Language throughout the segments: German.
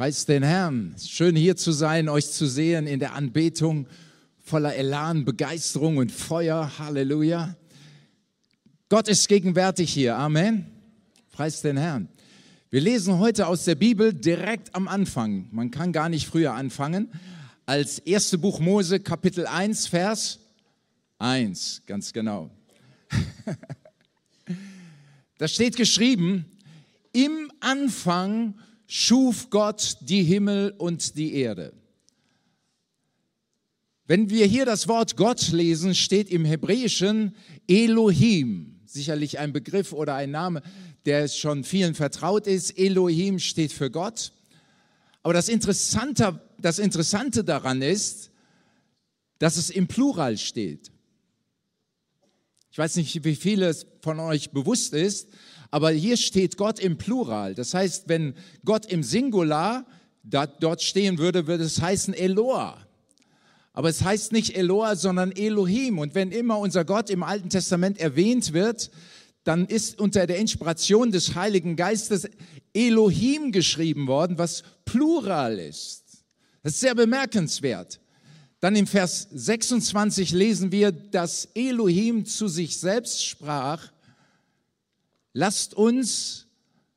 Preis den Herrn. Schön hier zu sein, euch zu sehen in der Anbetung voller Elan, Begeisterung und Feuer. Halleluja. Gott ist gegenwärtig hier. Amen. Preis den Herrn. Wir lesen heute aus der Bibel direkt am Anfang. Man kann gar nicht früher anfangen. Als erste Buch Mose, Kapitel 1, Vers 1. Ganz genau. da steht geschrieben, im Anfang schuf Gott die Himmel und die Erde. Wenn wir hier das Wort Gott lesen, steht im Hebräischen Elohim, sicherlich ein Begriff oder ein Name, der schon vielen vertraut ist. Elohim steht für Gott. Aber das Interessante, das Interessante daran ist, dass es im Plural steht. Ich weiß nicht, wie vieles von euch bewusst ist, aber hier steht Gott im Plural. Das heißt, wenn Gott im Singular dort stehen würde, würde es heißen Eloah. Aber es heißt nicht Eloah, sondern Elohim. Und wenn immer unser Gott im Alten Testament erwähnt wird, dann ist unter der Inspiration des Heiligen Geistes Elohim geschrieben worden, was Plural ist. Das ist sehr bemerkenswert. Dann im Vers 26 lesen wir, dass Elohim zu sich selbst sprach, lasst uns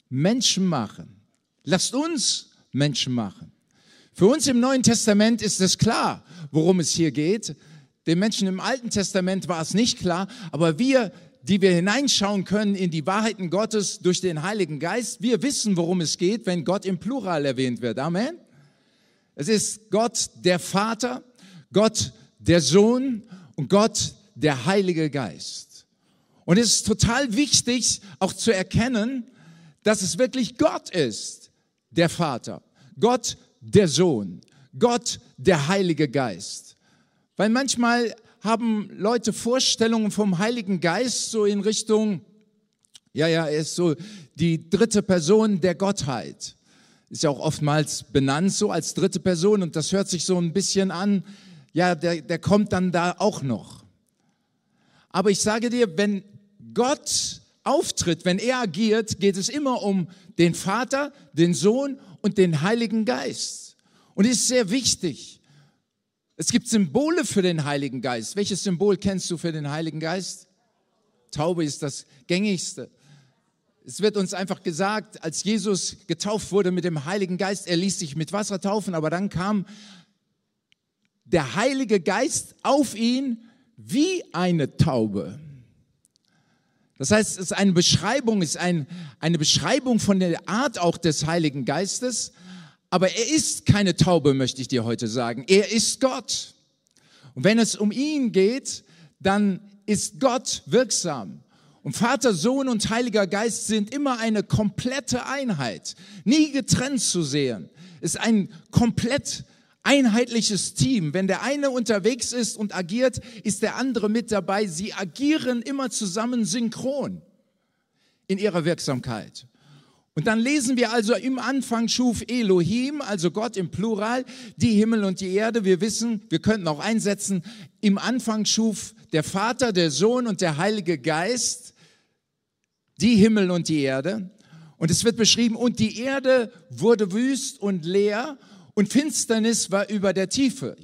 Menschen machen. Lasst uns Menschen machen. Für uns im Neuen Testament ist es klar, worum es hier geht. Den Menschen im Alten Testament war es nicht klar, aber wir, die wir hineinschauen können in die Wahrheiten Gottes durch den Heiligen Geist, wir wissen, worum es geht, wenn Gott im Plural erwähnt wird. Amen. Es ist Gott der Vater, Gott der Sohn und Gott der Heilige Geist. Und es ist total wichtig, auch zu erkennen, dass es wirklich Gott ist, der Vater, Gott, der Sohn, Gott, der Heilige Geist. Weil manchmal haben Leute Vorstellungen vom Heiligen Geist so in Richtung, ja, ja, er ist so die dritte Person der Gottheit. Ist ja auch oftmals benannt so als dritte Person und das hört sich so ein bisschen an, ja, der, der kommt dann da auch noch. Aber ich sage dir, wenn Gott auftritt, wenn er agiert, geht es immer um den Vater, den Sohn und den Heiligen Geist. Und ist sehr wichtig. Es gibt Symbole für den Heiligen Geist. Welches Symbol kennst du für den Heiligen Geist? Taube ist das gängigste. Es wird uns einfach gesagt, als Jesus getauft wurde mit dem Heiligen Geist, er ließ sich mit Wasser taufen, aber dann kam der Heilige Geist auf ihn wie eine Taube. Das heißt, es ist eine Beschreibung, es ist ein, eine Beschreibung von der Art auch des Heiligen Geistes. Aber er ist keine Taube, möchte ich dir heute sagen. Er ist Gott. Und wenn es um ihn geht, dann ist Gott wirksam. Und Vater, Sohn und Heiliger Geist sind immer eine komplette Einheit, nie getrennt zu sehen. Ist ein komplett einheitliches Team. Wenn der eine unterwegs ist und agiert, ist der andere mit dabei. Sie agieren immer zusammen synchron in ihrer Wirksamkeit. Und dann lesen wir also im Anfang schuf Elohim, also Gott im Plural, die Himmel und die Erde. Wir wissen, wir könnten auch einsetzen, im Anfang schuf der Vater, der Sohn und der Heilige Geist die Himmel und die Erde. Und es wird beschrieben, und die Erde wurde wüst und leer und Finsternis war über der Tiefe.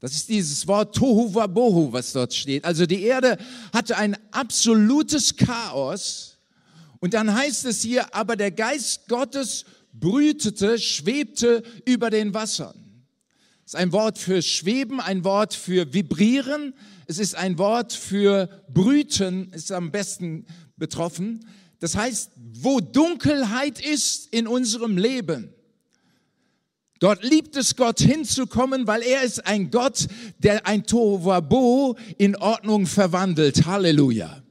Das ist dieses Wort Tohu Wabohu, was dort steht. Also die Erde hatte ein absolutes Chaos. Und dann heißt es hier, aber der Geist Gottes brütete, schwebte über den Wassern. Das ist ein Wort für schweben, ein Wort für vibrieren. Es ist ein Wort für brüten, ist am besten betroffen. Das heißt, wo Dunkelheit ist in unserem Leben, Dort liebt es Gott hinzukommen, weil er ist ein Gott, der ein Tovabo in Ordnung verwandelt. Halleluja.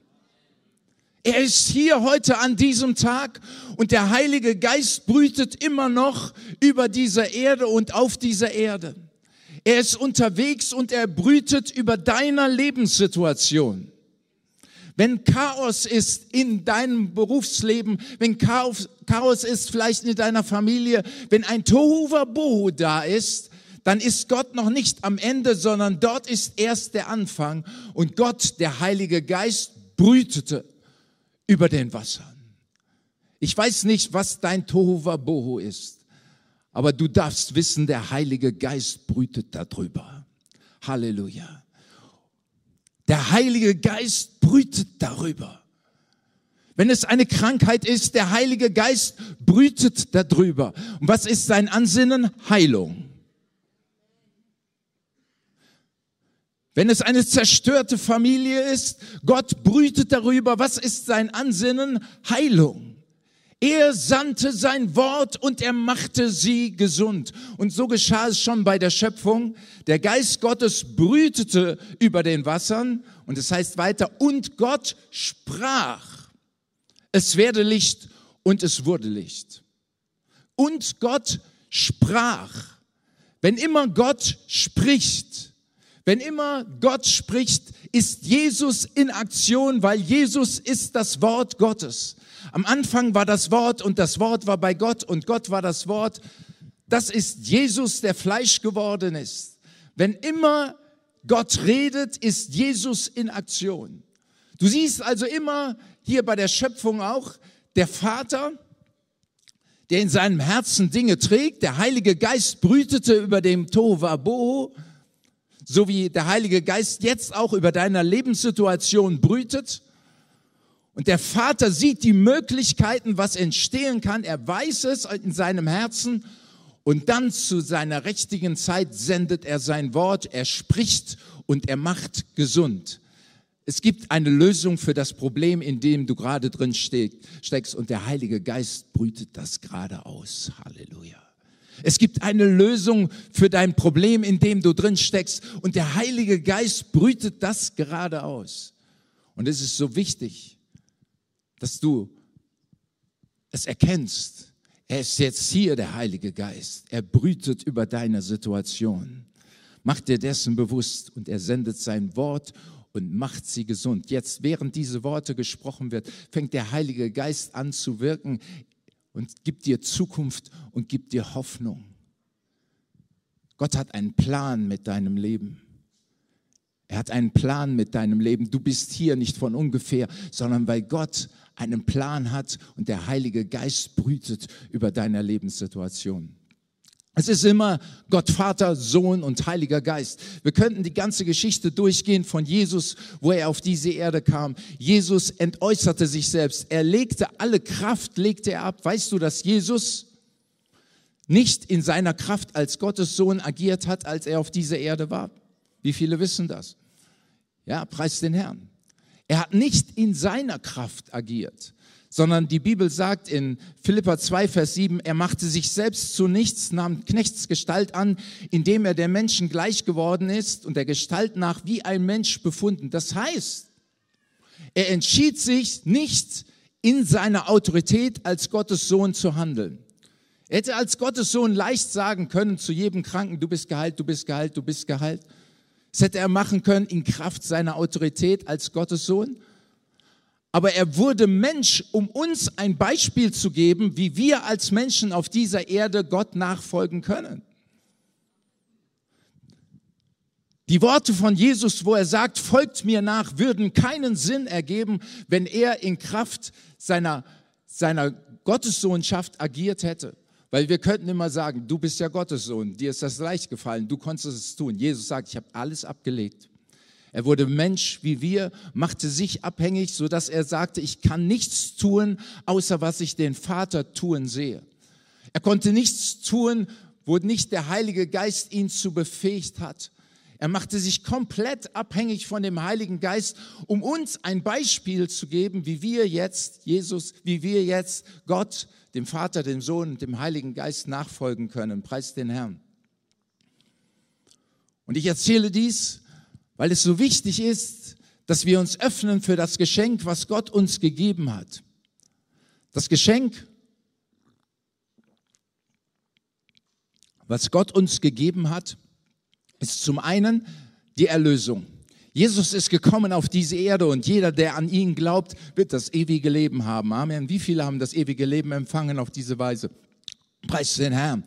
Er ist hier heute an diesem Tag und der Heilige Geist brütet immer noch über dieser Erde und auf dieser Erde. Er ist unterwegs und er brütet über deiner Lebenssituation. Wenn Chaos ist in deinem Berufsleben, wenn Chaos, ist vielleicht in deiner Familie, wenn ein Tohuwabohu da ist, dann ist Gott noch nicht am Ende, sondern dort ist erst der Anfang. Und Gott, der Heilige Geist, brütete über den Wassern. Ich weiß nicht, was dein Tohuwabohu ist. Aber du darfst wissen, der Heilige Geist brütet darüber. Halleluja. Der Heilige Geist brütet darüber. Wenn es eine Krankheit ist, der Heilige Geist brütet darüber. Und was ist sein Ansinnen? Heilung. Wenn es eine zerstörte Familie ist, Gott brütet darüber. Was ist sein Ansinnen? Heilung. Er sandte sein Wort und er machte sie gesund. Und so geschah es schon bei der Schöpfung. Der Geist Gottes brütete über den Wassern und es heißt weiter, und Gott sprach, es werde Licht und es wurde Licht. Und Gott sprach. Wenn immer Gott spricht, wenn immer Gott spricht, ist Jesus in Aktion, weil Jesus ist das Wort Gottes. Am Anfang war das Wort und das Wort war bei Gott und Gott war das Wort. Das ist Jesus, der Fleisch geworden ist. Wenn immer Gott redet, ist Jesus in Aktion. Du siehst also immer hier bei der Schöpfung auch der Vater, der in seinem Herzen Dinge trägt. Der Heilige Geist brütete über dem Tovabo, so wie der Heilige Geist jetzt auch über deiner Lebenssituation brütet. Und der Vater sieht die Möglichkeiten, was entstehen kann. Er weiß es in seinem Herzen. Und dann zu seiner richtigen Zeit sendet er sein Wort. Er spricht und er macht gesund. Es gibt eine Lösung für das Problem, in dem du gerade drin steckst. Und der Heilige Geist brütet das gerade aus. Halleluja. Es gibt eine Lösung für dein Problem, in dem du drin steckst. Und der Heilige Geist brütet das gerade aus. Und es ist so wichtig, dass du es erkennst. Er ist jetzt hier, der Heilige Geist. Er brütet über deine Situation. Mach dir dessen bewusst und er sendet sein Wort und macht sie gesund. Jetzt, während diese Worte gesprochen wird, fängt der Heilige Geist an zu wirken und gibt dir Zukunft und gibt dir Hoffnung. Gott hat einen Plan mit deinem Leben. Er hat einen Plan mit deinem Leben. Du bist hier nicht von ungefähr, sondern weil Gott einen Plan hat und der Heilige Geist brütet über deine Lebenssituation. Es ist immer Gott Vater, Sohn und Heiliger Geist. Wir könnten die ganze Geschichte durchgehen von Jesus, wo er auf diese Erde kam. Jesus entäußerte sich selbst. Er legte alle Kraft, legte er ab. Weißt du, dass Jesus nicht in seiner Kraft als Gottes Sohn agiert hat, als er auf dieser Erde war? Wie viele wissen das? Ja, preis den Herrn. Er hat nicht in seiner Kraft agiert, sondern die Bibel sagt in Philippa 2, Vers 7, er machte sich selbst zu nichts, nahm Knechtsgestalt an, indem er der Menschen gleich geworden ist und der Gestalt nach wie ein Mensch befunden. Das heißt, er entschied sich nicht in seiner Autorität als Gottes Sohn zu handeln. Er hätte als Gottes Sohn leicht sagen können zu jedem Kranken, du bist geheilt, du bist geheilt, du bist geheilt. Das hätte er machen können in Kraft seiner Autorität als Gottes Sohn. Aber er wurde Mensch, um uns ein Beispiel zu geben, wie wir als Menschen auf dieser Erde Gott nachfolgen können. Die Worte von Jesus, wo er sagt, folgt mir nach, würden keinen Sinn ergeben, wenn er in Kraft seiner, seiner Gottessohnschaft agiert hätte. Weil wir könnten immer sagen, du bist ja Gottes Sohn, dir ist das leicht gefallen, du konntest es tun. Jesus sagt, ich habe alles abgelegt. Er wurde Mensch wie wir, machte sich abhängig, so dass er sagte, ich kann nichts tun, außer was ich den Vater tun sehe. Er konnte nichts tun, wo nicht der Heilige Geist ihn zu befähigt hat. Er machte sich komplett abhängig von dem Heiligen Geist, um uns ein Beispiel zu geben, wie wir jetzt, Jesus, wie wir jetzt Gott dem Vater, dem Sohn und dem Heiligen Geist nachfolgen können. Preis den Herrn. Und ich erzähle dies, weil es so wichtig ist, dass wir uns öffnen für das Geschenk, was Gott uns gegeben hat. Das Geschenk, was Gott uns gegeben hat, ist zum einen die Erlösung. Jesus ist gekommen auf diese Erde und jeder, der an ihn glaubt, wird das ewige Leben haben. Amen. Wie viele haben das ewige Leben empfangen auf diese Weise? Preis den Herrn.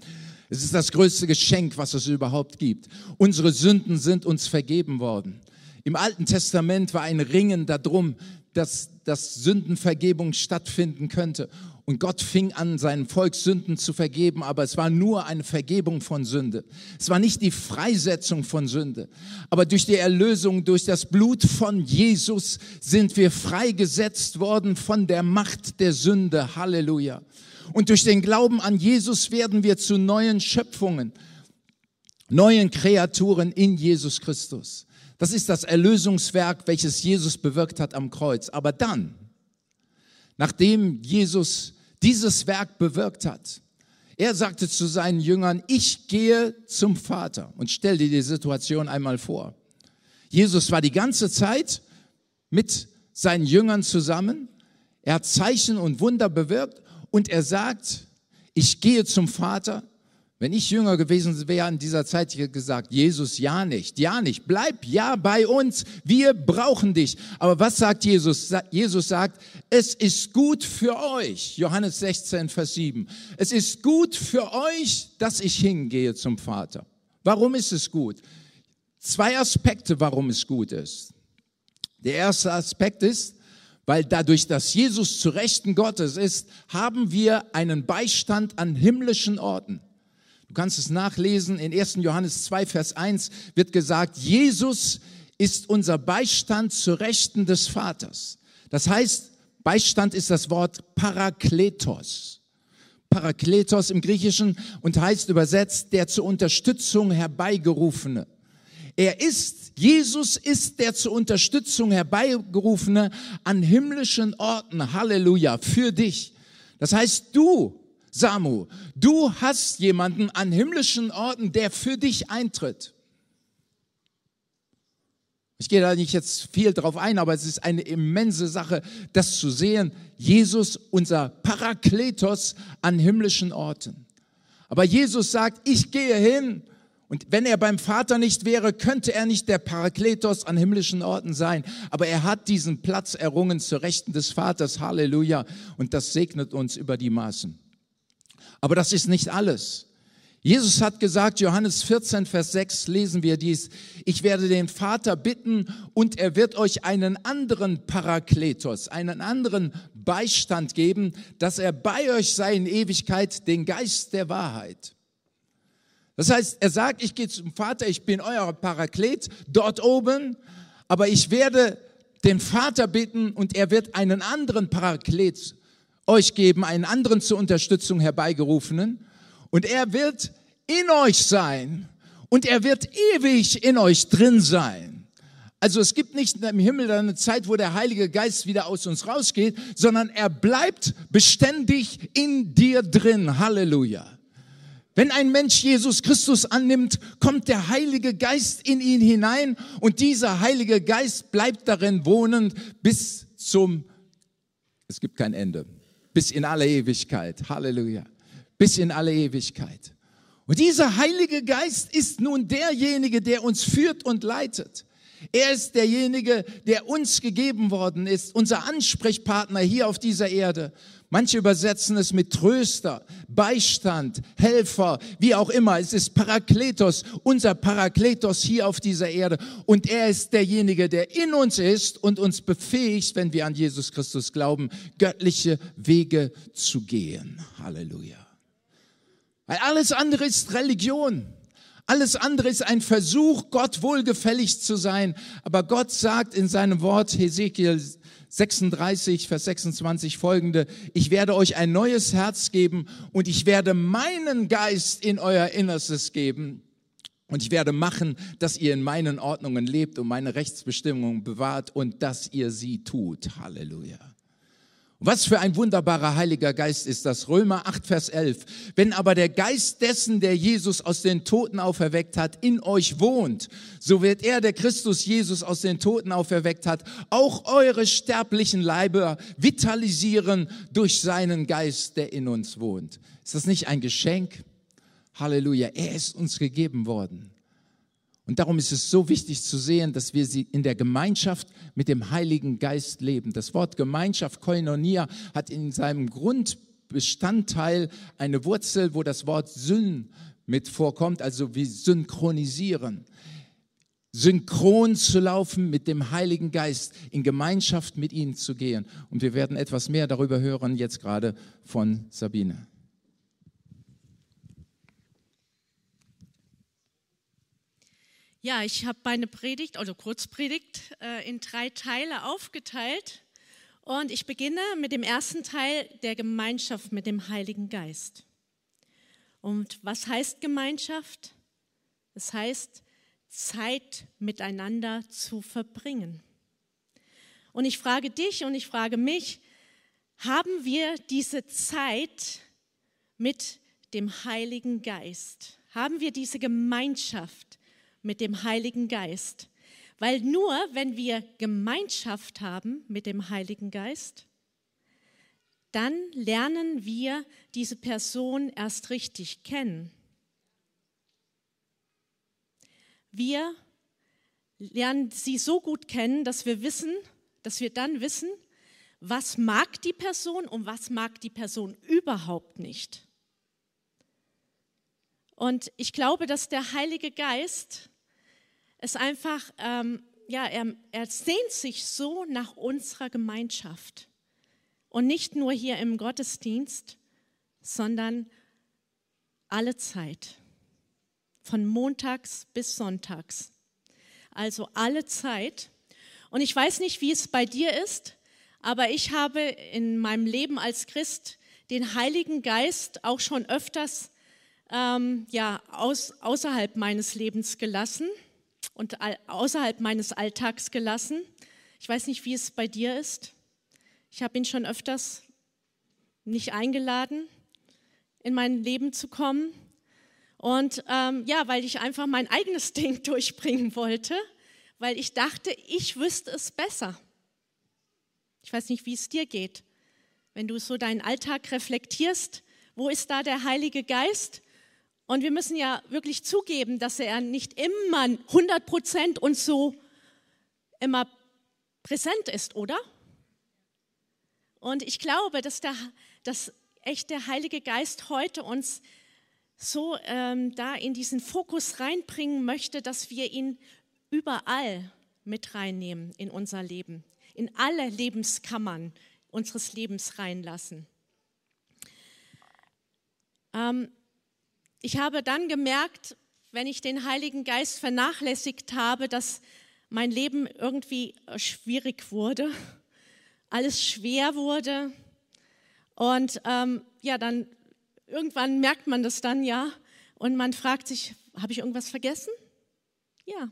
Es ist das größte Geschenk, was es überhaupt gibt. Unsere Sünden sind uns vergeben worden. Im Alten Testament war ein Ringen darum, dass, dass Sündenvergebung stattfinden könnte. Und Gott fing an, seinen Volk Sünden zu vergeben, aber es war nur eine Vergebung von Sünde. Es war nicht die Freisetzung von Sünde. Aber durch die Erlösung, durch das Blut von Jesus sind wir freigesetzt worden von der Macht der Sünde. Halleluja. Und durch den Glauben an Jesus werden wir zu neuen Schöpfungen, neuen Kreaturen in Jesus Christus. Das ist das Erlösungswerk, welches Jesus bewirkt hat am Kreuz. Aber dann, nachdem Jesus dieses Werk bewirkt hat. Er sagte zu seinen Jüngern, ich gehe zum Vater. Und stell dir die Situation einmal vor. Jesus war die ganze Zeit mit seinen Jüngern zusammen. Er hat Zeichen und Wunder bewirkt und er sagt, ich gehe zum Vater wenn ich jünger gewesen wäre in dieser Zeit, ich hätte gesagt, Jesus, ja nicht, ja nicht, bleib ja bei uns, wir brauchen dich. Aber was sagt Jesus? Jesus sagt, es ist gut für euch, Johannes 16, Vers 7, es ist gut für euch, dass ich hingehe zum Vater. Warum ist es gut? Zwei Aspekte, warum es gut ist. Der erste Aspekt ist, weil dadurch, dass Jesus zu Rechten Gottes ist, haben wir einen Beistand an himmlischen Orten. Du kannst es nachlesen. In 1. Johannes 2, Vers 1 wird gesagt, Jesus ist unser Beistand zur Rechten des Vaters. Das heißt, Beistand ist das Wort Parakletos. Parakletos im Griechischen und heißt übersetzt der zur Unterstützung herbeigerufene. Er ist, Jesus ist der zur Unterstützung herbeigerufene an himmlischen Orten. Halleluja, für dich. Das heißt, du Samu, du hast jemanden an himmlischen Orten, der für dich eintritt. Ich gehe da nicht jetzt viel drauf ein, aber es ist eine immense Sache, das zu sehen. Jesus, unser Parakletos an himmlischen Orten. Aber Jesus sagt, ich gehe hin. Und wenn er beim Vater nicht wäre, könnte er nicht der Parakletos an himmlischen Orten sein. Aber er hat diesen Platz errungen zur Rechten des Vaters. Halleluja. Und das segnet uns über die Maßen. Aber das ist nicht alles. Jesus hat gesagt, Johannes 14, Vers 6 lesen wir dies, ich werde den Vater bitten und er wird euch einen anderen Parakletos, einen anderen Beistand geben, dass er bei euch sei in Ewigkeit, den Geist der Wahrheit. Das heißt, er sagt, ich gehe zum Vater, ich bin euer Paraklet dort oben, aber ich werde den Vater bitten und er wird einen anderen Paraklet euch geben, einen anderen zur Unterstützung herbeigerufenen. Und er wird in euch sein und er wird ewig in euch drin sein. Also es gibt nicht im Himmel eine Zeit, wo der Heilige Geist wieder aus uns rausgeht, sondern er bleibt beständig in dir drin. Halleluja. Wenn ein Mensch Jesus Christus annimmt, kommt der Heilige Geist in ihn hinein und dieser Heilige Geist bleibt darin wohnen bis zum, es gibt kein Ende bis in alle Ewigkeit. Halleluja. Bis in alle Ewigkeit. Und dieser Heilige Geist ist nun derjenige, der uns führt und leitet. Er ist derjenige, der uns gegeben worden ist, unser Ansprechpartner hier auf dieser Erde. Manche übersetzen es mit Tröster, Beistand, Helfer, wie auch immer. Es ist Parakletos, unser Parakletos hier auf dieser Erde. Und er ist derjenige, der in uns ist und uns befähigt, wenn wir an Jesus Christus glauben, göttliche Wege zu gehen. Halleluja. Weil alles andere ist Religion. Alles andere ist ein Versuch, Gott wohlgefällig zu sein. Aber Gott sagt in seinem Wort, Hesekiel 36, Vers 26 folgende, ich werde euch ein neues Herz geben und ich werde meinen Geist in euer Innerstes geben. Und ich werde machen, dass ihr in meinen Ordnungen lebt und meine Rechtsbestimmungen bewahrt und dass ihr sie tut. Halleluja. Was für ein wunderbarer Heiliger Geist ist das. Römer 8, Vers 11. Wenn aber der Geist dessen, der Jesus aus den Toten auferweckt hat, in euch wohnt, so wird er, der Christus Jesus aus den Toten auferweckt hat, auch eure sterblichen Leiber vitalisieren durch seinen Geist, der in uns wohnt. Ist das nicht ein Geschenk? Halleluja. Er ist uns gegeben worden. Und darum ist es so wichtig zu sehen, dass wir sie in der Gemeinschaft mit dem Heiligen Geist leben. Das Wort Gemeinschaft, Koinonia, hat in seinem Grundbestandteil eine Wurzel, wo das Wort Syn mit vorkommt, also wie synchronisieren. synchron zu laufen mit dem Heiligen Geist, in Gemeinschaft mit ihnen zu gehen. Und wir werden etwas mehr darüber hören, jetzt gerade von Sabine. Ja, ich habe meine Predigt, also Kurzpredigt, äh, in drei Teile aufgeteilt. Und ich beginne mit dem ersten Teil der Gemeinschaft mit dem Heiligen Geist. Und was heißt Gemeinschaft? Es heißt, Zeit miteinander zu verbringen. Und ich frage dich und ich frage mich, haben wir diese Zeit mit dem Heiligen Geist? Haben wir diese Gemeinschaft mit dem Heiligen Geist? Weil nur wenn wir Gemeinschaft haben mit dem Heiligen Geist, dann lernen wir diese Person erst richtig kennen. Wir lernen sie so gut kennen, dass wir wissen, dass wir dann wissen, was mag die Person und was mag die Person überhaupt nicht. Und ich glaube, dass der Heilige Geist es einfach, ähm, ja, er, er sehnt sich so nach unserer Gemeinschaft. Und nicht nur hier im Gottesdienst, sondern alle Zeit. Von montags bis sonntags. Also alle Zeit. Und ich weiß nicht, wie es bei dir ist, aber ich habe in meinem Leben als Christ den Heiligen Geist auch schon öfters ähm, ja, aus, außerhalb meines Lebens gelassen und außerhalb meines Alltags gelassen. Ich weiß nicht, wie es bei dir ist. Ich habe ihn schon öfters nicht eingeladen, in mein Leben zu kommen. Und ähm, ja, weil ich einfach mein eigenes Ding durchbringen wollte, weil ich dachte, ich wüsste es besser. Ich weiß nicht, wie es dir geht. Wenn du so deinen Alltag reflektierst, wo ist da der Heilige Geist? Und wir müssen ja wirklich zugeben, dass er nicht immer 100 Prozent uns so immer präsent ist, oder? Und ich glaube, dass, der, dass echt der Heilige Geist heute uns so ähm, da in diesen Fokus reinbringen möchte, dass wir ihn überall mit reinnehmen in unser Leben, in alle Lebenskammern unseres Lebens reinlassen. Ähm, ich habe dann gemerkt, wenn ich den Heiligen Geist vernachlässigt habe, dass mein Leben irgendwie schwierig wurde alles schwer wurde. Und ähm, ja, dann irgendwann merkt man das dann ja und man fragt sich, habe ich irgendwas vergessen? Ja.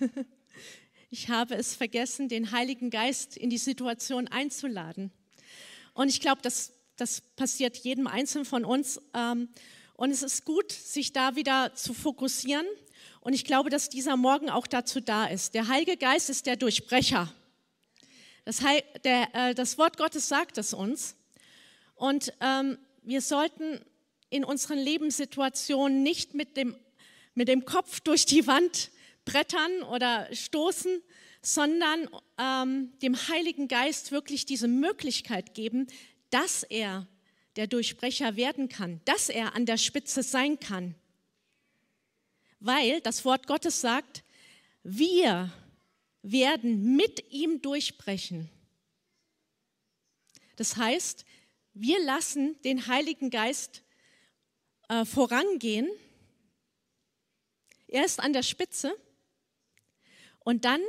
ich habe es vergessen, den Heiligen Geist in die Situation einzuladen. Und ich glaube, das, das passiert jedem Einzelnen von uns. Ähm, und es ist gut, sich da wieder zu fokussieren. Und ich glaube, dass dieser Morgen auch dazu da ist. Der Heilige Geist ist der Durchbrecher. Das, der, äh, das Wort Gottes sagt es uns. Und ähm, wir sollten in unseren Lebenssituationen nicht mit dem, mit dem Kopf durch die Wand brettern oder stoßen, sondern ähm, dem Heiligen Geist wirklich diese Möglichkeit geben, dass er der Durchbrecher werden kann, dass er an der Spitze sein kann. Weil das Wort Gottes sagt, wir werden mit ihm durchbrechen. Das heißt, wir lassen den Heiligen Geist äh, vorangehen. Er ist an der Spitze und dann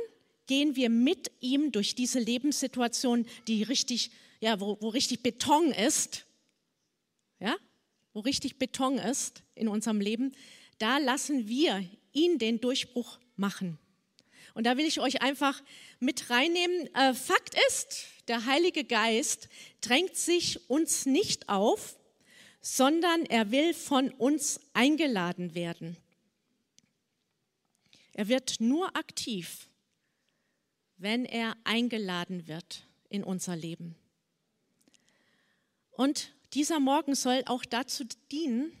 gehen wir mit ihm durch diese Lebenssituation, die richtig, ja, wo, wo richtig Beton ist, ja, wo richtig Beton ist in unserem Leben. Da lassen wir ihn den Durchbruch machen. Und da will ich euch einfach mit reinnehmen. Äh, Fakt ist, der Heilige Geist drängt sich uns nicht auf, sondern er will von uns eingeladen werden. Er wird nur aktiv, wenn er eingeladen wird in unser Leben. Und dieser Morgen soll auch dazu dienen,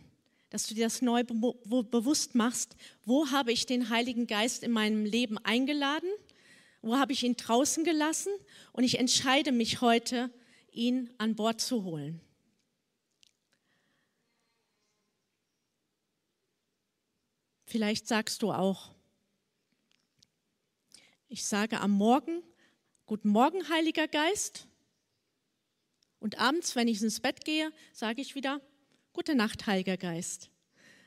dass du dir das neu bewusst machst, wo habe ich den Heiligen Geist in meinem Leben eingeladen, wo habe ich ihn draußen gelassen und ich entscheide mich heute, ihn an Bord zu holen. Vielleicht sagst du auch, Ich sage am Morgen, Guten Morgen, Heiliger Geist. Und abends, wenn ich ins Bett gehe, sage ich wieder, Gute Nacht, Heiliger Geist.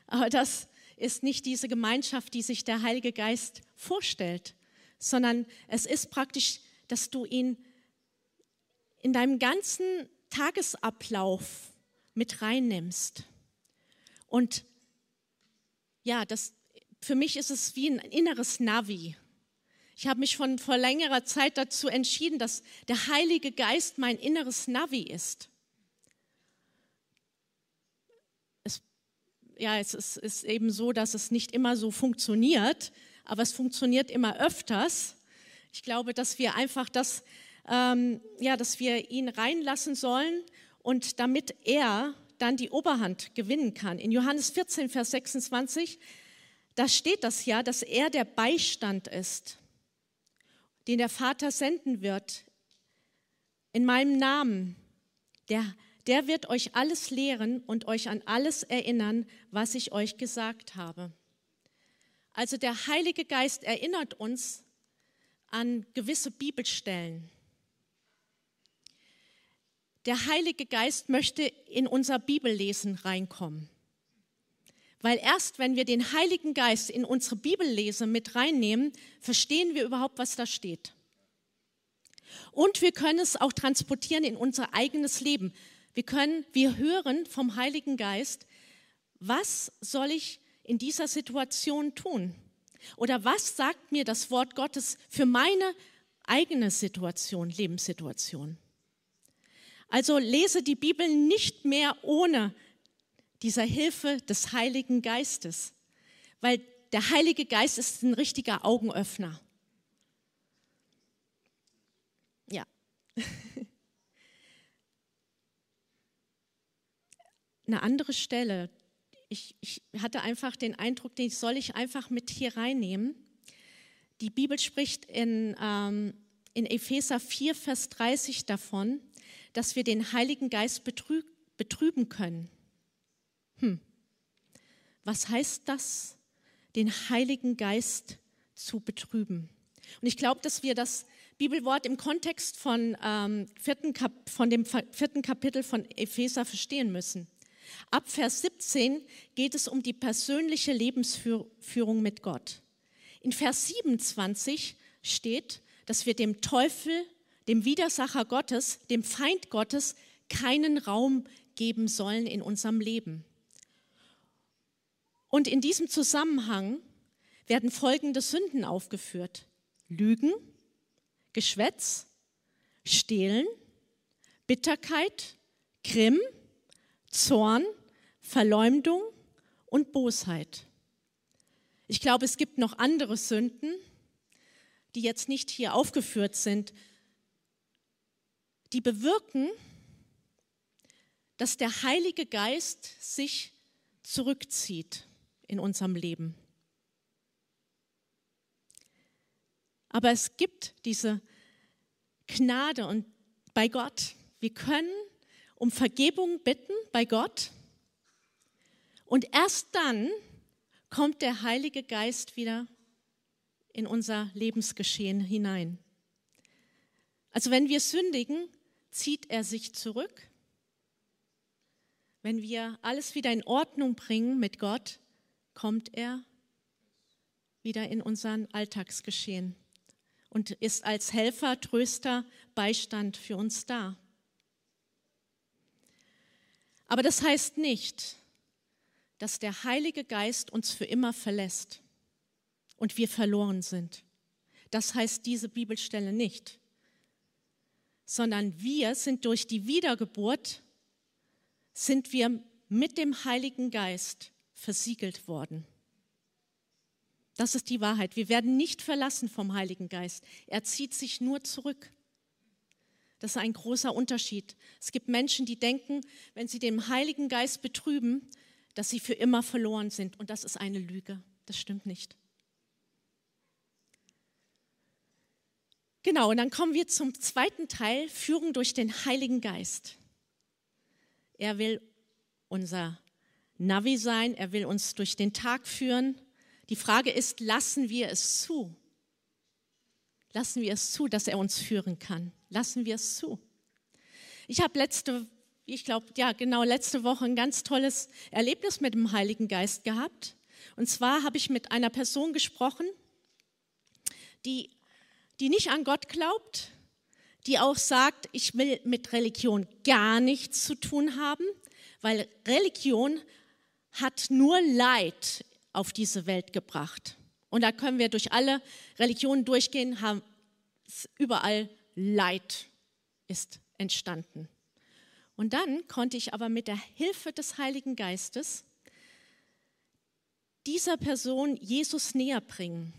Aber das ist nicht diese Gemeinschaft, die sich der Heilige Geist vorstellt, sondern es ist praktisch, dass du ihn in deinem ganzen Tagesablauf mit reinnimmst. Und ja, das, für mich ist es wie ein inneres Navi. Ich habe mich von vor längerer Zeit dazu entschieden, dass der Heilige Geist mein inneres Navi ist. Es, ja, es ist, ist eben so, dass es nicht immer so funktioniert, aber es funktioniert immer öfters. Ich glaube, dass wir einfach das, ähm, ja, dass wir ihn reinlassen sollen und damit er dann die Oberhand gewinnen kann. In Johannes 14, Vers 26, da steht das ja, dass er der Beistand ist den der Vater senden wird, in meinem Namen, der, der wird euch alles lehren und euch an alles erinnern, was ich euch gesagt habe. Also der Heilige Geist erinnert uns an gewisse Bibelstellen. Der Heilige Geist möchte in unser Bibellesen reinkommen. Weil erst wenn wir den Heiligen Geist in unsere Bibellese mit reinnehmen, verstehen wir überhaupt, was da steht. Und wir können es auch transportieren in unser eigenes Leben. Wir können, wir hören vom Heiligen Geist, was soll ich in dieser Situation tun? Oder was sagt mir das Wort Gottes für meine eigene Situation, Lebenssituation? Also lese die Bibel nicht mehr ohne dieser Hilfe des Heiligen Geistes, weil der Heilige Geist ist ein richtiger Augenöffner. Ja. Eine andere Stelle, ich, ich, hatte einfach den Eindruck, den soll ich einfach mit hier reinnehmen. Die Bibel spricht in, ähm, in Epheser 4, Vers 30 davon, dass wir den Heiligen Geist betrü betrüben können. Hm. Was heißt das, den Heiligen Geist zu betrüben? Und ich glaube, dass wir das Bibelwort im Kontext von, ähm, vierten Kap von dem vierten Kapitel von Epheser verstehen müssen. Ab Vers 17 geht es um die persönliche Lebensführung mit Gott. In Vers 27 steht, dass wir dem Teufel, dem Widersacher Gottes, dem Feind Gottes keinen Raum geben sollen in unserem Leben. Und in diesem Zusammenhang werden folgende Sünden aufgeführt. Lügen, Geschwätz, Stehlen, Bitterkeit, Grimm, Zorn, Verleumdung und Bosheit. Ich glaube, es gibt noch andere Sünden, die jetzt nicht hier aufgeführt sind, die bewirken, dass der Heilige Geist sich zurückzieht in unserem Leben. Aber es gibt diese Gnade und bei Gott. Wir können um Vergebung bitten bei Gott und erst dann kommt der Heilige Geist wieder in unser Lebensgeschehen hinein. Also wenn wir sündigen, zieht er sich zurück. Wenn wir alles wieder in Ordnung bringen mit Gott, kommt er wieder in unseren Alltagsgeschehen und ist als Helfer, Tröster, Beistand für uns da. Aber das heißt nicht, dass der Heilige Geist uns für immer verlässt und wir verloren sind. Das heißt diese Bibelstelle nicht, sondern wir sind durch die Wiedergeburt, sind wir mit dem Heiligen Geist versiegelt worden. Das ist die Wahrheit. Wir werden nicht verlassen vom Heiligen Geist. Er zieht sich nur zurück. Das ist ein großer Unterschied. Es gibt Menschen, die denken, wenn sie den Heiligen Geist betrüben, dass sie für immer verloren sind. Und das ist eine Lüge. Das stimmt nicht. Genau, und dann kommen wir zum zweiten Teil, Führung durch den Heiligen Geist. Er will unser Navi sein, er will uns durch den Tag führen. Die Frage ist, lassen wir es zu? Lassen wir es zu, dass er uns führen kann. Lassen wir es zu. Ich habe letzte, ich glaube, ja, genau letzte Woche ein ganz tolles Erlebnis mit dem Heiligen Geist gehabt. Und zwar habe ich mit einer Person gesprochen, die, die nicht an Gott glaubt, die auch sagt, ich will mit Religion gar nichts zu tun haben, weil Religion hat nur Leid auf diese Welt gebracht. Und da können wir durch alle Religionen durchgehen, haben überall Leid ist entstanden. Und dann konnte ich aber mit der Hilfe des Heiligen Geistes dieser Person Jesus näher bringen.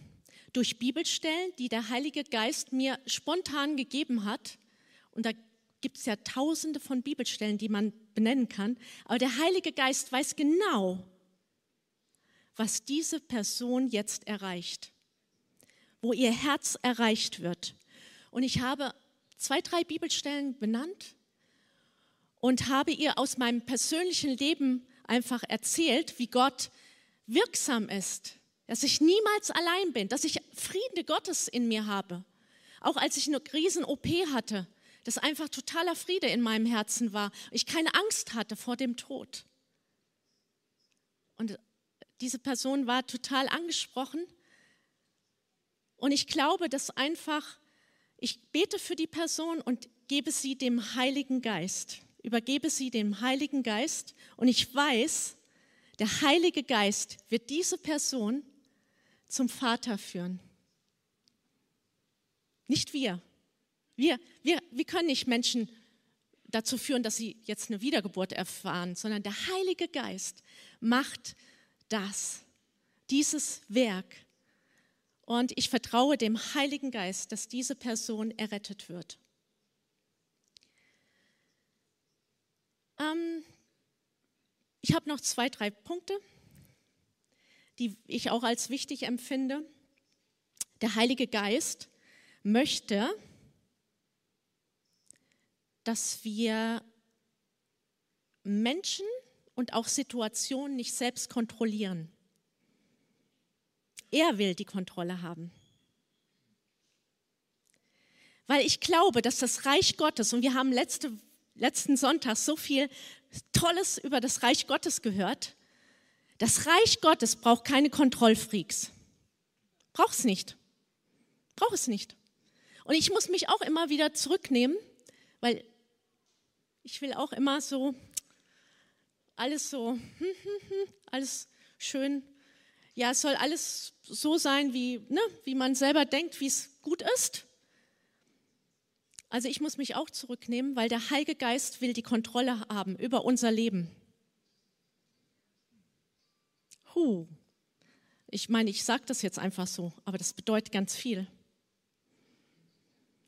Durch Bibelstellen, die der Heilige Geist mir spontan gegeben hat. Und da gibt es ja tausende von Bibelstellen, die man benennen kann. Aber der Heilige Geist weiß genau, was diese Person jetzt erreicht, wo ihr Herz erreicht wird. Und ich habe zwei, drei Bibelstellen benannt und habe ihr aus meinem persönlichen Leben einfach erzählt, wie Gott wirksam ist, dass ich niemals allein bin, dass ich Friede Gottes in mir habe. Auch als ich eine Riesen-OP hatte, dass einfach totaler Friede in meinem Herzen war. Ich keine Angst hatte vor dem Tod. Und diese Person war total angesprochen. Und ich glaube, dass einfach, ich bete für die Person und gebe sie dem Heiligen Geist, übergebe sie dem Heiligen Geist. Und ich weiß, der Heilige Geist wird diese Person zum Vater führen. Nicht wir. Wir, wir, wir können nicht Menschen dazu führen, dass sie jetzt eine Wiedergeburt erfahren, sondern der Heilige Geist macht das, dieses Werk. Und ich vertraue dem Heiligen Geist, dass diese Person errettet wird. Ähm, ich habe noch zwei, drei Punkte, die ich auch als wichtig empfinde. Der Heilige Geist möchte, dass wir Menschen und auch Situationen nicht selbst kontrollieren. Er will die Kontrolle haben. Weil ich glaube, dass das Reich Gottes, und wir haben letzte, letzten Sonntag so viel Tolles über das Reich Gottes gehört. Das Reich Gottes braucht keine Kontrollfreaks. Braucht es nicht. Braucht es nicht. Und ich muss mich auch immer wieder zurücknehmen, weil ich will auch immer so alles so, hm, hm, hm, alles schön. Ja, es soll alles so sein, wie, ne, wie man selber denkt, wie es gut ist. Also ich muss mich auch zurücknehmen, weil der Heilige Geist will die Kontrolle haben über unser Leben. Huh. Ich meine, ich sage das jetzt einfach so, aber das bedeutet ganz viel.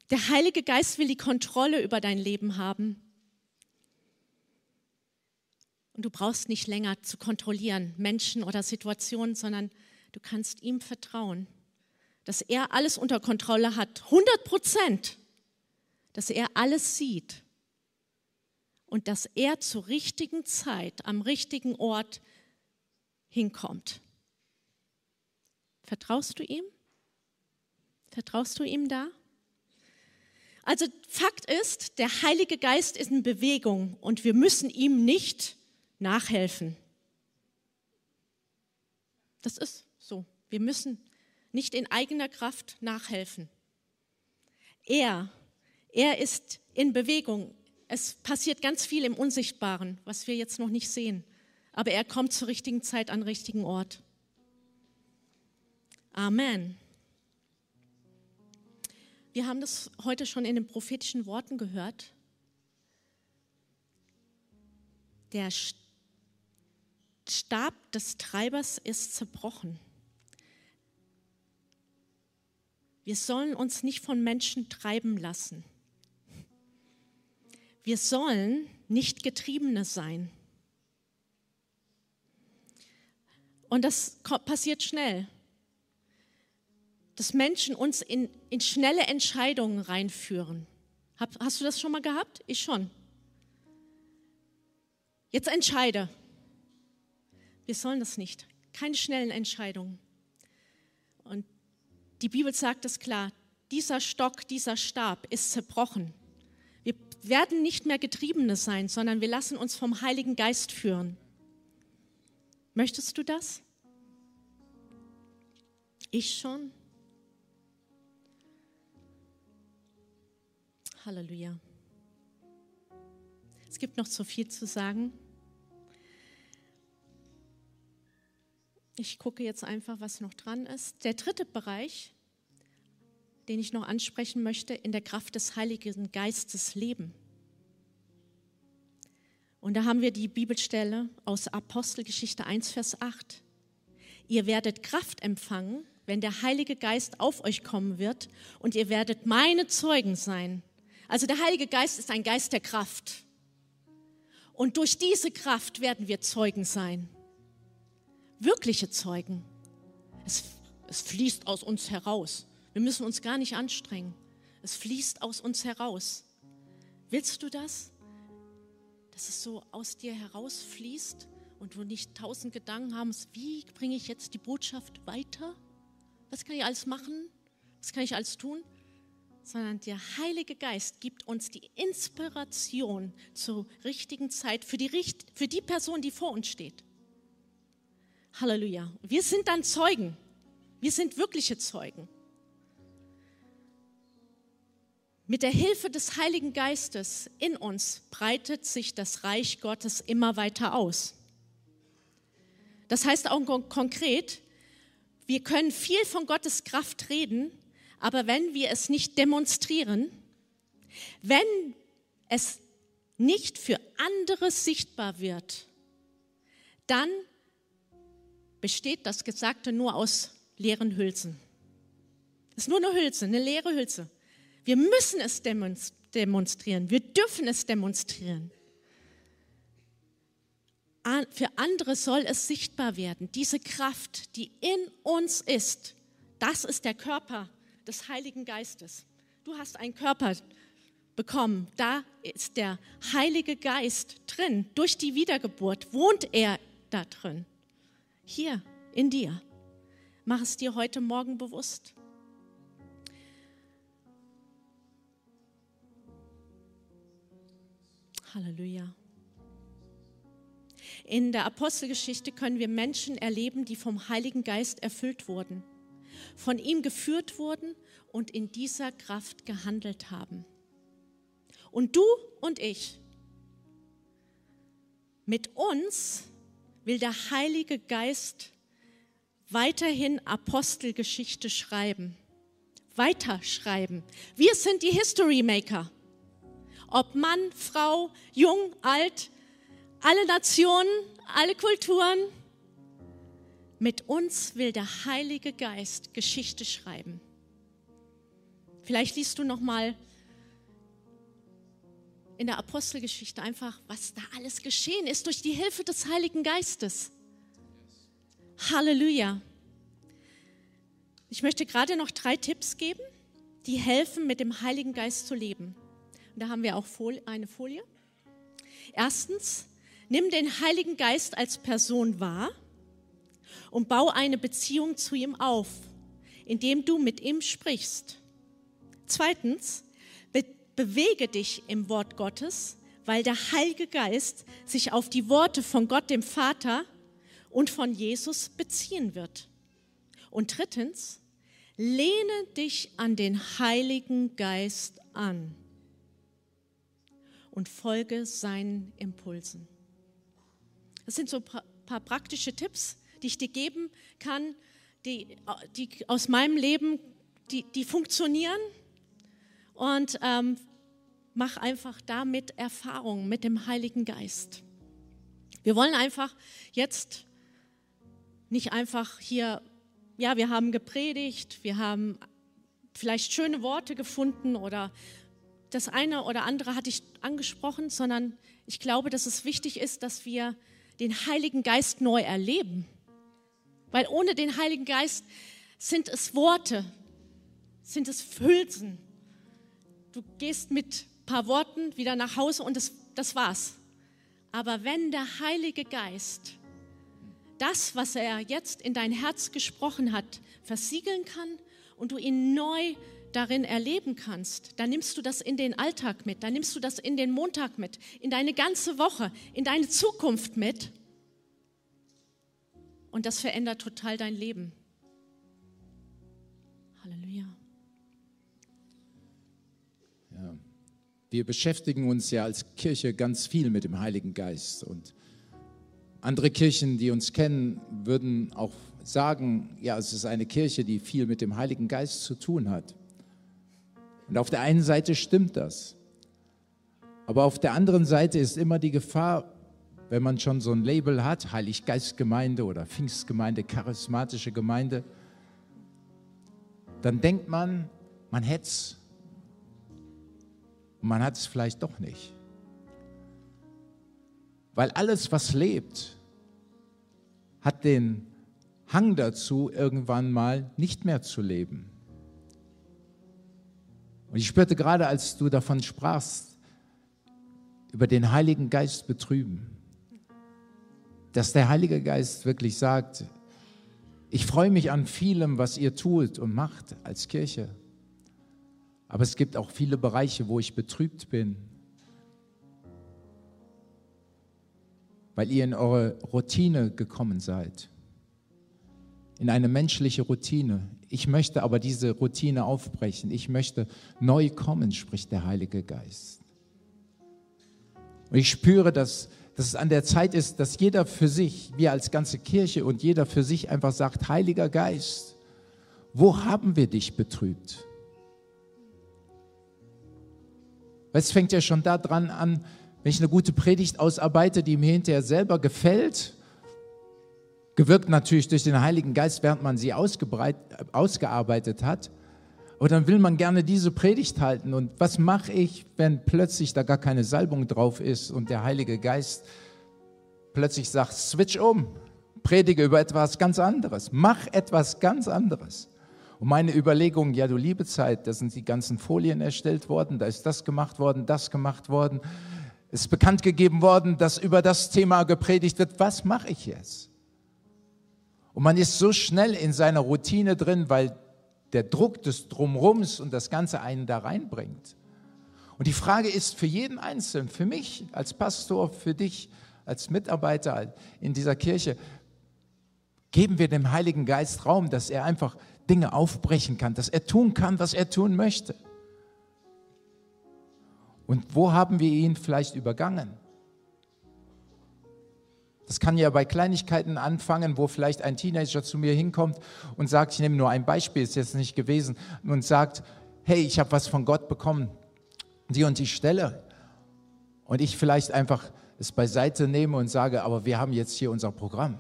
Der Heilige Geist will die Kontrolle über dein Leben haben. Und du brauchst nicht länger zu kontrollieren, Menschen oder Situationen, sondern du kannst ihm vertrauen, dass er alles unter Kontrolle hat. 100 Prozent dass er alles sieht und dass er zur richtigen Zeit am richtigen Ort hinkommt. Vertraust du ihm? Vertraust du ihm da? Also Fakt ist, der Heilige Geist ist in Bewegung und wir müssen ihm nicht nachhelfen. Das ist so. Wir müssen nicht in eigener Kraft nachhelfen. Er er ist in Bewegung. Es passiert ganz viel im Unsichtbaren, was wir jetzt noch nicht sehen. Aber er kommt zur richtigen Zeit an den richtigen Ort. Amen. Wir haben das heute schon in den prophetischen Worten gehört. Der Stab des Treibers ist zerbrochen. Wir sollen uns nicht von Menschen treiben lassen. Wir sollen nicht Getriebene sein. Und das passiert schnell, dass Menschen uns in, in schnelle Entscheidungen reinführen. hast du das schon mal gehabt? Ich schon. Jetzt entscheide. Wir sollen das nicht. Keine schnellen Entscheidungen. Und die Bibel sagt es klar. dieser Stock, dieser Stab ist zerbrochen. Wir werden nicht mehr Getriebene sein, sondern wir lassen uns vom Heiligen Geist führen. Möchtest du das? Ich schon. Halleluja. Es gibt noch zu viel zu sagen. Ich gucke jetzt einfach, was noch dran ist. Der dritte Bereich, den ich noch ansprechen möchte, in der Kraft des Heiligen Geistes leben. Und da haben wir die Bibelstelle aus Apostelgeschichte 1, Vers 8. Ihr werdet Kraft empfangen, wenn der Heilige Geist auf euch kommen wird und ihr werdet meine Zeugen sein. Also der Heilige Geist ist ein Geist der Kraft. Und durch diese Kraft werden wir Zeugen sein. Wirkliche Zeugen. Es, es fließt aus uns heraus. Wir müssen uns gar nicht anstrengen. Es fließt aus uns heraus. Willst du das? Dass es so aus dir herausfließt und du nicht tausend Gedanken haben, wie bringe ich jetzt die Botschaft weiter? Was kann ich alles machen? Was kann ich alles tun? Sondern der Heilige Geist gibt uns die Inspiration zur richtigen Zeit für die, für die Person, die vor uns steht. Halleluja. Wir sind dann Zeugen. Wir sind wirkliche Zeugen. Mit der Hilfe des Heiligen Geistes in uns breitet sich das Reich Gottes immer weiter aus. Das heißt auch konkret, wir können viel von Gottes Kraft reden, aber wenn wir es nicht demonstrieren, wenn es nicht für andere sichtbar wird, dann besteht das Gesagte nur aus leeren Hülsen. Es ist nur eine Hülse, eine leere Hülse. Wir müssen es demonstrieren, wir dürfen es demonstrieren für andere soll es sichtbar werden. Diese Kraft, die in uns ist, das ist der Körper des Heiligen Geistes. Du hast einen Körper bekommen, da ist der Heilige Geist drin. Durch die Wiedergeburt wohnt er da drin. Hier in dir. Mach es dir heute Morgen bewusst. Halleluja. In der Apostelgeschichte können wir Menschen erleben, die vom Heiligen Geist erfüllt wurden, von ihm geführt wurden und in dieser Kraft gehandelt haben. Und du und ich, mit uns will der Heilige Geist weiterhin Apostelgeschichte schreiben, weiterschreiben. Wir sind die History Maker. Ob Mann, Frau, jung, alt, alle Nationen, alle Kulturen. Mit uns will der Heilige Geist Geschichte schreiben. Vielleicht liest du noch mal in der Apostelgeschichte einfach, was da alles geschehen ist durch die Hilfe des Heiligen Geistes. Halleluja. Ich möchte gerade noch drei Tipps geben, die helfen, mit dem Heiligen Geist zu leben. Und da haben wir auch eine Folie. Erstens, Nimm den Heiligen Geist als Person wahr und bau eine Beziehung zu ihm auf, indem du mit ihm sprichst. Zweitens, bewege dich im Wort Gottes, weil der Heilige Geist sich auf die Worte von Gott dem Vater und von Jesus beziehen wird. Und drittens, lehne dich an den Heiligen Geist an und folge seinen Impulsen. Das sind so ein paar praktische Tipps, die ich dir geben kann, die, die aus meinem Leben, die, die funktionieren. Und ähm, mach einfach damit Erfahrungen mit dem Heiligen Geist. Wir wollen einfach jetzt nicht einfach hier, ja, wir haben gepredigt, wir haben vielleicht schöne Worte gefunden oder das eine oder andere hatte ich angesprochen, sondern ich glaube, dass es wichtig ist, dass wir den Heiligen Geist neu erleben. Weil ohne den Heiligen Geist sind es Worte, sind es Hülsen. Du gehst mit ein paar Worten wieder nach Hause und das, das war's. Aber wenn der Heilige Geist das, was er jetzt in dein Herz gesprochen hat, versiegeln kann und du ihn neu darin erleben kannst, dann nimmst du das in den Alltag mit, dann nimmst du das in den Montag mit, in deine ganze Woche, in deine Zukunft mit. Und das verändert total dein Leben. Halleluja. Wir beschäftigen uns ja als Kirche ganz viel mit dem Heiligen Geist. Und andere Kirchen, die uns kennen, würden auch sagen, ja, es ist eine Kirche, die viel mit dem Heiligen Geist zu tun hat. Und auf der einen Seite stimmt das. Aber auf der anderen Seite ist immer die Gefahr, wenn man schon so ein Label hat, Heiliggeistgemeinde oder Pfingstgemeinde, charismatische Gemeinde, dann denkt man, man hätte es. Und man hat es vielleicht doch nicht. Weil alles, was lebt, hat den Hang dazu, irgendwann mal nicht mehr zu leben. Und ich spürte gerade, als du davon sprachst, über den Heiligen Geist betrüben, dass der Heilige Geist wirklich sagt, ich freue mich an vielem, was ihr tut und macht als Kirche. Aber es gibt auch viele Bereiche, wo ich betrübt bin, weil ihr in eure Routine gekommen seid, in eine menschliche Routine. Ich möchte aber diese Routine aufbrechen. Ich möchte neu kommen, spricht der Heilige Geist. Und ich spüre, dass, dass es an der Zeit ist, dass jeder für sich, wir als ganze Kirche und jeder für sich einfach sagt, Heiliger Geist, wo haben wir dich betrübt? Es fängt ja schon daran an, wenn ich eine gute Predigt ausarbeite, die mir hinterher selber gefällt, gewirkt natürlich durch den Heiligen Geist, während man sie ausgearbeitet hat. Und dann will man gerne diese Predigt halten. Und was mache ich, wenn plötzlich da gar keine Salbung drauf ist und der Heilige Geist plötzlich sagt, switch um, predige über etwas ganz anderes, mach etwas ganz anderes. Und meine Überlegung, ja du liebe Zeit, da sind die ganzen Folien erstellt worden, da ist das gemacht worden, das gemacht worden, ist bekannt gegeben worden, dass über das Thema gepredigt wird, was mache ich jetzt? Und man ist so schnell in seiner Routine drin, weil der Druck des Drumrums und das Ganze einen da reinbringt. Und die Frage ist für jeden Einzelnen, für mich als Pastor, für dich als Mitarbeiter in dieser Kirche, geben wir dem Heiligen Geist Raum, dass er einfach Dinge aufbrechen kann, dass er tun kann, was er tun möchte. Und wo haben wir ihn vielleicht übergangen? Das kann ja bei Kleinigkeiten anfangen, wo vielleicht ein Teenager zu mir hinkommt und sagt, ich nehme nur ein Beispiel, ist jetzt nicht gewesen, und sagt, hey, ich habe was von Gott bekommen, die und die Stelle. Und ich vielleicht einfach es beiseite nehme und sage, aber wir haben jetzt hier unser Programm.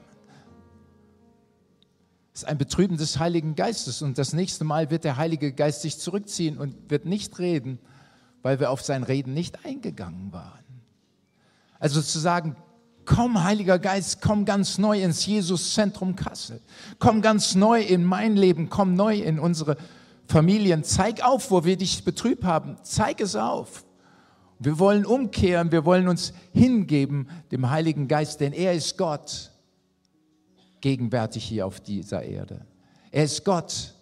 Ist ein Betrüben des Heiligen Geistes und das nächste Mal wird der Heilige Geist sich zurückziehen und wird nicht reden, weil wir auf sein Reden nicht eingegangen waren. Also zu sagen, Komm, Heiliger Geist, komm ganz neu ins Jesus-Zentrum Kassel. Komm ganz neu in mein Leben, komm neu in unsere Familien. Zeig auf, wo wir dich betrübt haben. Zeig es auf. Wir wollen umkehren, wir wollen uns hingeben dem Heiligen Geist, denn er ist Gott gegenwärtig hier auf dieser Erde. Er ist Gott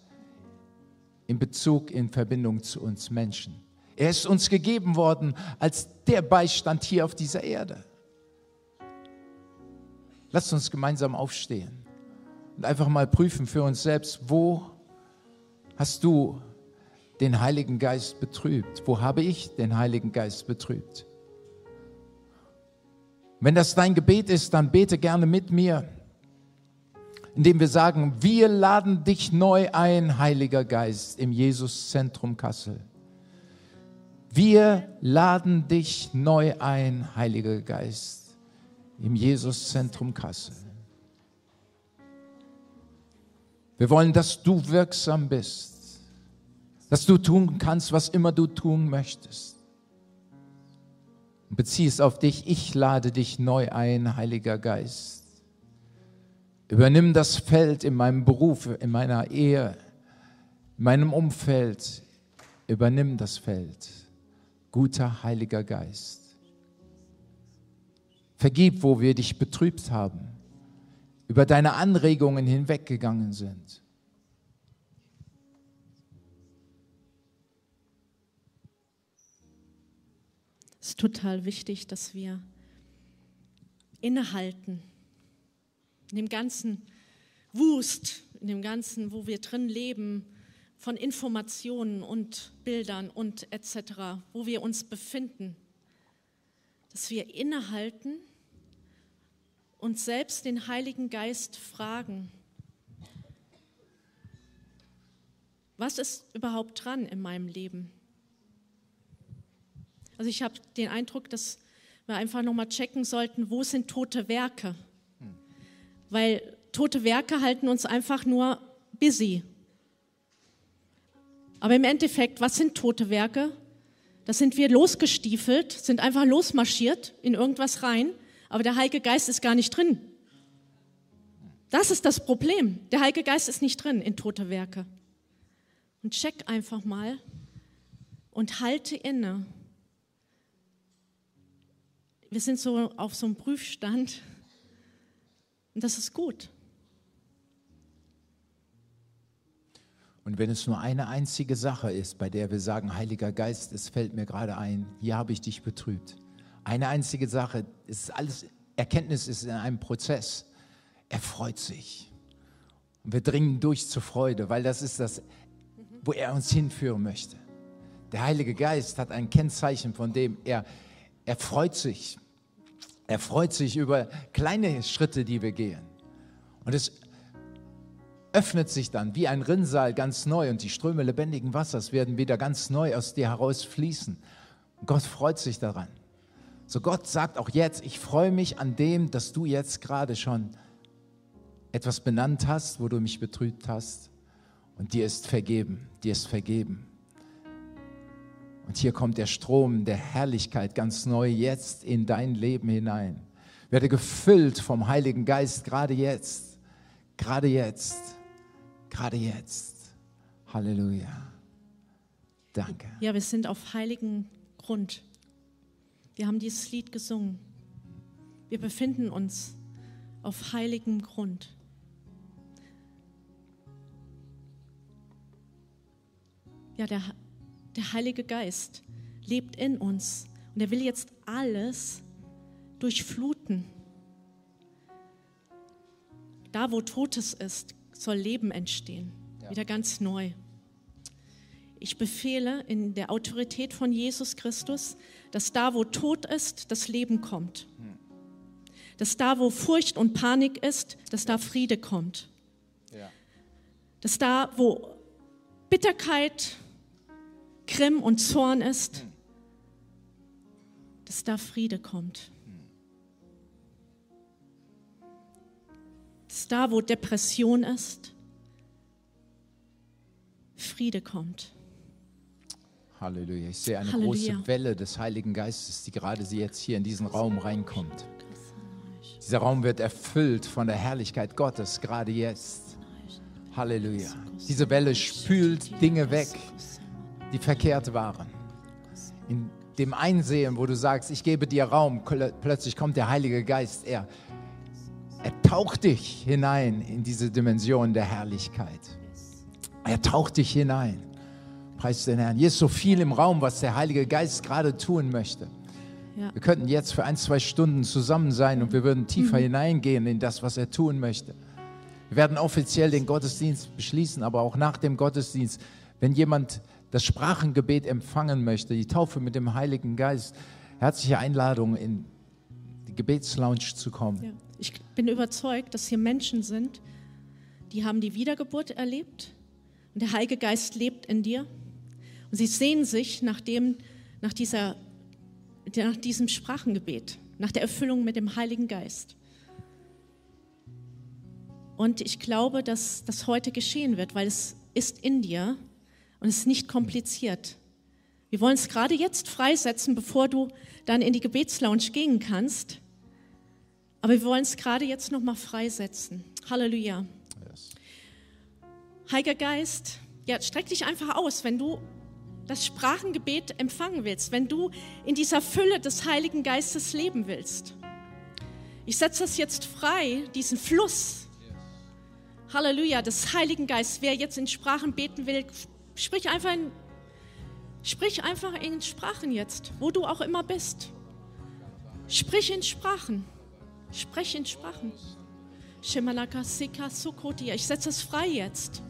in Bezug, in Verbindung zu uns Menschen. Er ist uns gegeben worden als der Beistand hier auf dieser Erde. Lasst uns gemeinsam aufstehen und einfach mal prüfen für uns selbst, wo hast du den Heiligen Geist betrübt? Wo habe ich den Heiligen Geist betrübt? Wenn das dein Gebet ist, dann bete gerne mit mir, indem wir sagen, wir laden dich neu ein, Heiliger Geist, im Jesus-Zentrum Kassel. Wir laden dich neu ein, Heiliger Geist im Jesuszentrum Kassel. Wir wollen, dass du wirksam bist, dass du tun kannst, was immer du tun möchtest. Bezieh es auf dich. Ich lade dich neu ein, Heiliger Geist. Übernimm das Feld in meinem Beruf, in meiner Ehe, in meinem Umfeld. Übernimm das Feld. Guter Heiliger Geist. Vergib, wo wir dich betrübt haben, über deine Anregungen hinweggegangen sind. Es ist total wichtig, dass wir innehalten in dem ganzen Wust, in dem ganzen, wo wir drin leben, von Informationen und Bildern und etc., wo wir uns befinden, dass wir innehalten und selbst den Heiligen Geist fragen, was ist überhaupt dran in meinem Leben? Also ich habe den Eindruck, dass wir einfach nochmal checken sollten, wo sind tote Werke? Weil tote Werke halten uns einfach nur busy. Aber im Endeffekt, was sind tote Werke? Das sind wir losgestiefelt, sind einfach losmarschiert in irgendwas rein, aber der Heilige Geist ist gar nicht drin. Das ist das Problem. Der Heilige Geist ist nicht drin in tote Werke. Und check einfach mal und halte inne wir sind so auf so einem Prüfstand und das ist gut. Und wenn es nur eine einzige Sache ist, bei der wir sagen, Heiliger Geist, es fällt mir gerade ein, hier habe ich dich betrübt. Eine einzige Sache, es ist alles, Erkenntnis ist in einem Prozess. Er freut sich. Und wir dringen durch zur Freude, weil das ist das, wo er uns hinführen möchte. Der Heilige Geist hat ein Kennzeichen, von dem er, er freut sich. Er freut sich über kleine Schritte, die wir gehen. Und es öffnet sich dann wie ein Rinnsal ganz neu und die Ströme lebendigen Wassers werden wieder ganz neu aus dir heraus fließen. Und Gott freut sich daran. So Gott sagt auch jetzt, ich freue mich an dem, dass du jetzt gerade schon etwas benannt hast, wo du mich betrübt hast. Und dir ist vergeben, dir ist vergeben. Und hier kommt der Strom der Herrlichkeit ganz neu jetzt in dein Leben hinein. Werde gefüllt vom Heiligen Geist gerade jetzt, gerade jetzt, gerade jetzt. Halleluja. Danke. Ja, wir sind auf heiligen Grund. Wir haben dieses Lied gesungen. Wir befinden uns auf heiligem Grund. Ja, der der Heilige Geist lebt in uns und er will jetzt alles durchfluten. Da, wo Totes ist, soll Leben entstehen, ja. wieder ganz neu. Ich befehle in der Autorität von Jesus Christus, dass da, wo Tod ist, das Leben kommt. Hm. Dass da, wo Furcht und Panik ist, dass da Friede kommt. Ja. Dass da, wo Bitterkeit, Grimm und Zorn ist, dass da Friede kommt. Dass da, wo Depression ist, Friede kommt. Halleluja. Ich sehe eine Halleluja. große Welle des Heiligen Geistes, die gerade jetzt hier in diesen Raum reinkommt. Dieser Raum wird erfüllt von der Herrlichkeit Gottes, gerade jetzt. Halleluja. Diese Welle spült Dinge weg, die verkehrt waren. In dem Einsehen, wo du sagst, ich gebe dir Raum, plötzlich kommt der Heilige Geist. Er, er taucht dich hinein in diese Dimension der Herrlichkeit. Er taucht dich hinein. Preis den Herrn. Hier ist so viel im Raum, was der Heilige Geist gerade tun möchte. Ja. Wir könnten jetzt für ein, zwei Stunden zusammen sein und wir würden tiefer mhm. hineingehen in das, was er tun möchte. Wir werden offiziell den Gottesdienst beschließen, aber auch nach dem Gottesdienst, wenn jemand das Sprachengebet empfangen möchte, die Taufe mit dem Heiligen Geist, herzliche Einladung, in die Gebetslounge zu kommen. Ja. Ich bin überzeugt, dass hier Menschen sind, die haben die Wiedergeburt erlebt und der Heilige Geist lebt in dir. Und sie sehen sich nach, dem, nach, dieser, nach diesem Sprachengebet, nach der Erfüllung mit dem Heiligen Geist. Und ich glaube, dass das heute geschehen wird, weil es ist in dir und es ist nicht kompliziert. Wir wollen es gerade jetzt freisetzen, bevor du dann in die Gebetslounge gehen kannst. Aber wir wollen es gerade jetzt nochmal freisetzen. Halleluja. Yes. Heiliger Geist, ja, streck dich einfach aus, wenn du das Sprachengebet empfangen willst, wenn du in dieser Fülle des Heiligen Geistes leben willst. Ich setze das jetzt frei, diesen Fluss. Halleluja, des Heiligen Geistes. Wer jetzt in Sprachen beten will, Sprich einfach in Sprich einfach in Sprachen jetzt, wo du auch immer bist. Sprich in Sprachen. Sprich in Sprachen. Ich setze es frei jetzt.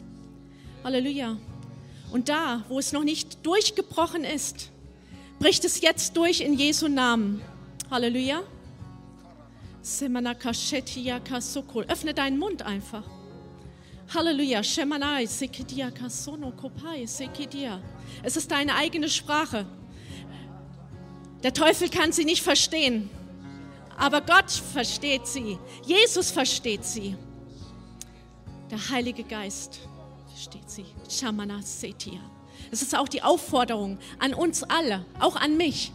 Halleluja. Und da, wo es noch nicht durchgebrochen ist, bricht es jetzt durch in Jesu Namen. Halleluja. Öffne deinen Mund einfach. Halleluja. Es ist deine eigene Sprache. Der Teufel kann sie nicht verstehen, aber Gott versteht sie. Jesus versteht sie. Der Heilige Geist versteht sie. Shamana Setia. Es ist auch die Aufforderung an uns alle, auch an mich,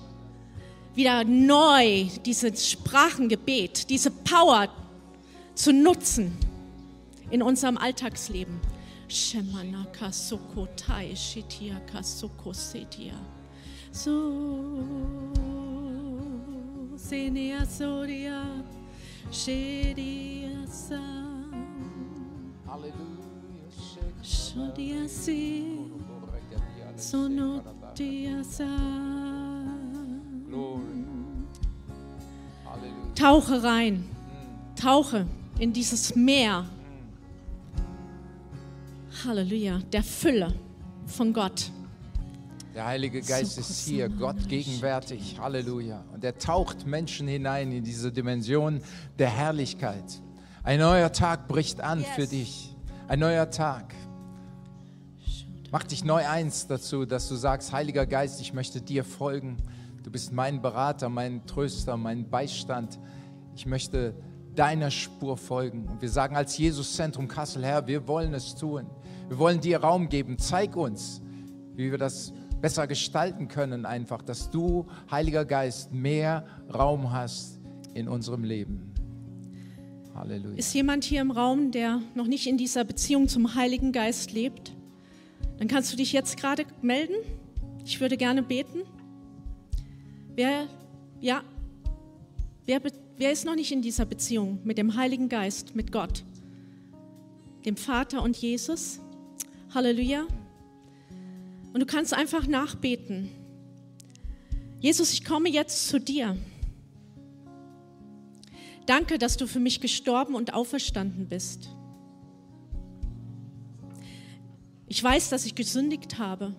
wieder neu dieses Sprachengebet, diese Power zu nutzen in unserem Alltagsleben. Shemana kasoko tai shitia kasoko setia. So senia soria sheria sa. Halleluja. Shodia si sonotia. Tauche rein. Tauche in dieses Meer. Halleluja, der Fülle von Gott. Der Heilige Geist ist hier, Gott gegenwärtig. Halleluja. Und er taucht Menschen hinein in diese Dimension der Herrlichkeit. Ein neuer Tag bricht an für dich. Ein neuer Tag. Mach dich neu eins dazu, dass du sagst, Heiliger Geist, ich möchte dir folgen. Du bist mein Berater, mein Tröster, mein Beistand. Ich möchte deiner Spur folgen. Und wir sagen als Jesus-Zentrum Kassel, Herr, wir wollen es tun. Wir wollen dir Raum geben. Zeig uns, wie wir das besser gestalten können, einfach, dass du, Heiliger Geist, mehr Raum hast in unserem Leben. Halleluja. Ist jemand hier im Raum, der noch nicht in dieser Beziehung zum Heiligen Geist lebt? Dann kannst du dich jetzt gerade melden. Ich würde gerne beten. Wer, ja, wer, wer ist noch nicht in dieser Beziehung mit dem Heiligen Geist, mit Gott, dem Vater und Jesus? Halleluja. Und du kannst einfach nachbeten. Jesus, ich komme jetzt zu dir. Danke, dass du für mich gestorben und auferstanden bist. Ich weiß, dass ich gesündigt habe.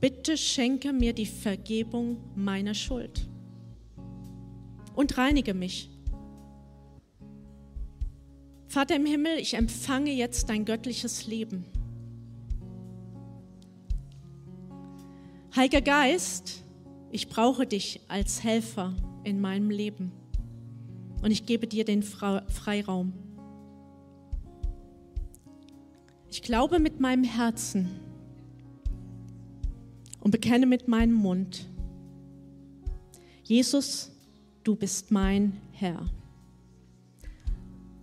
Bitte schenke mir die Vergebung meiner Schuld und reinige mich. Vater im Himmel, ich empfange jetzt dein göttliches Leben. Heiliger Geist, ich brauche dich als Helfer in meinem Leben und ich gebe dir den Freiraum. Ich glaube mit meinem Herzen und bekenne mit meinem Mund, Jesus, du bist mein Herr.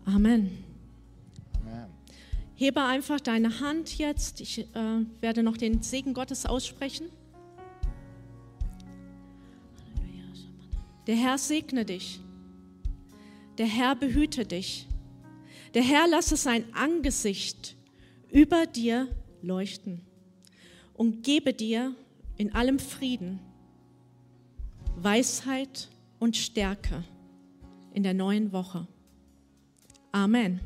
Amen. Hebe einfach deine Hand jetzt. Ich äh, werde noch den Segen Gottes aussprechen. Der Herr segne dich. Der Herr behüte dich. Der Herr lasse sein Angesicht über dir leuchten und gebe dir in allem Frieden, Weisheit und Stärke in der neuen Woche. Amen.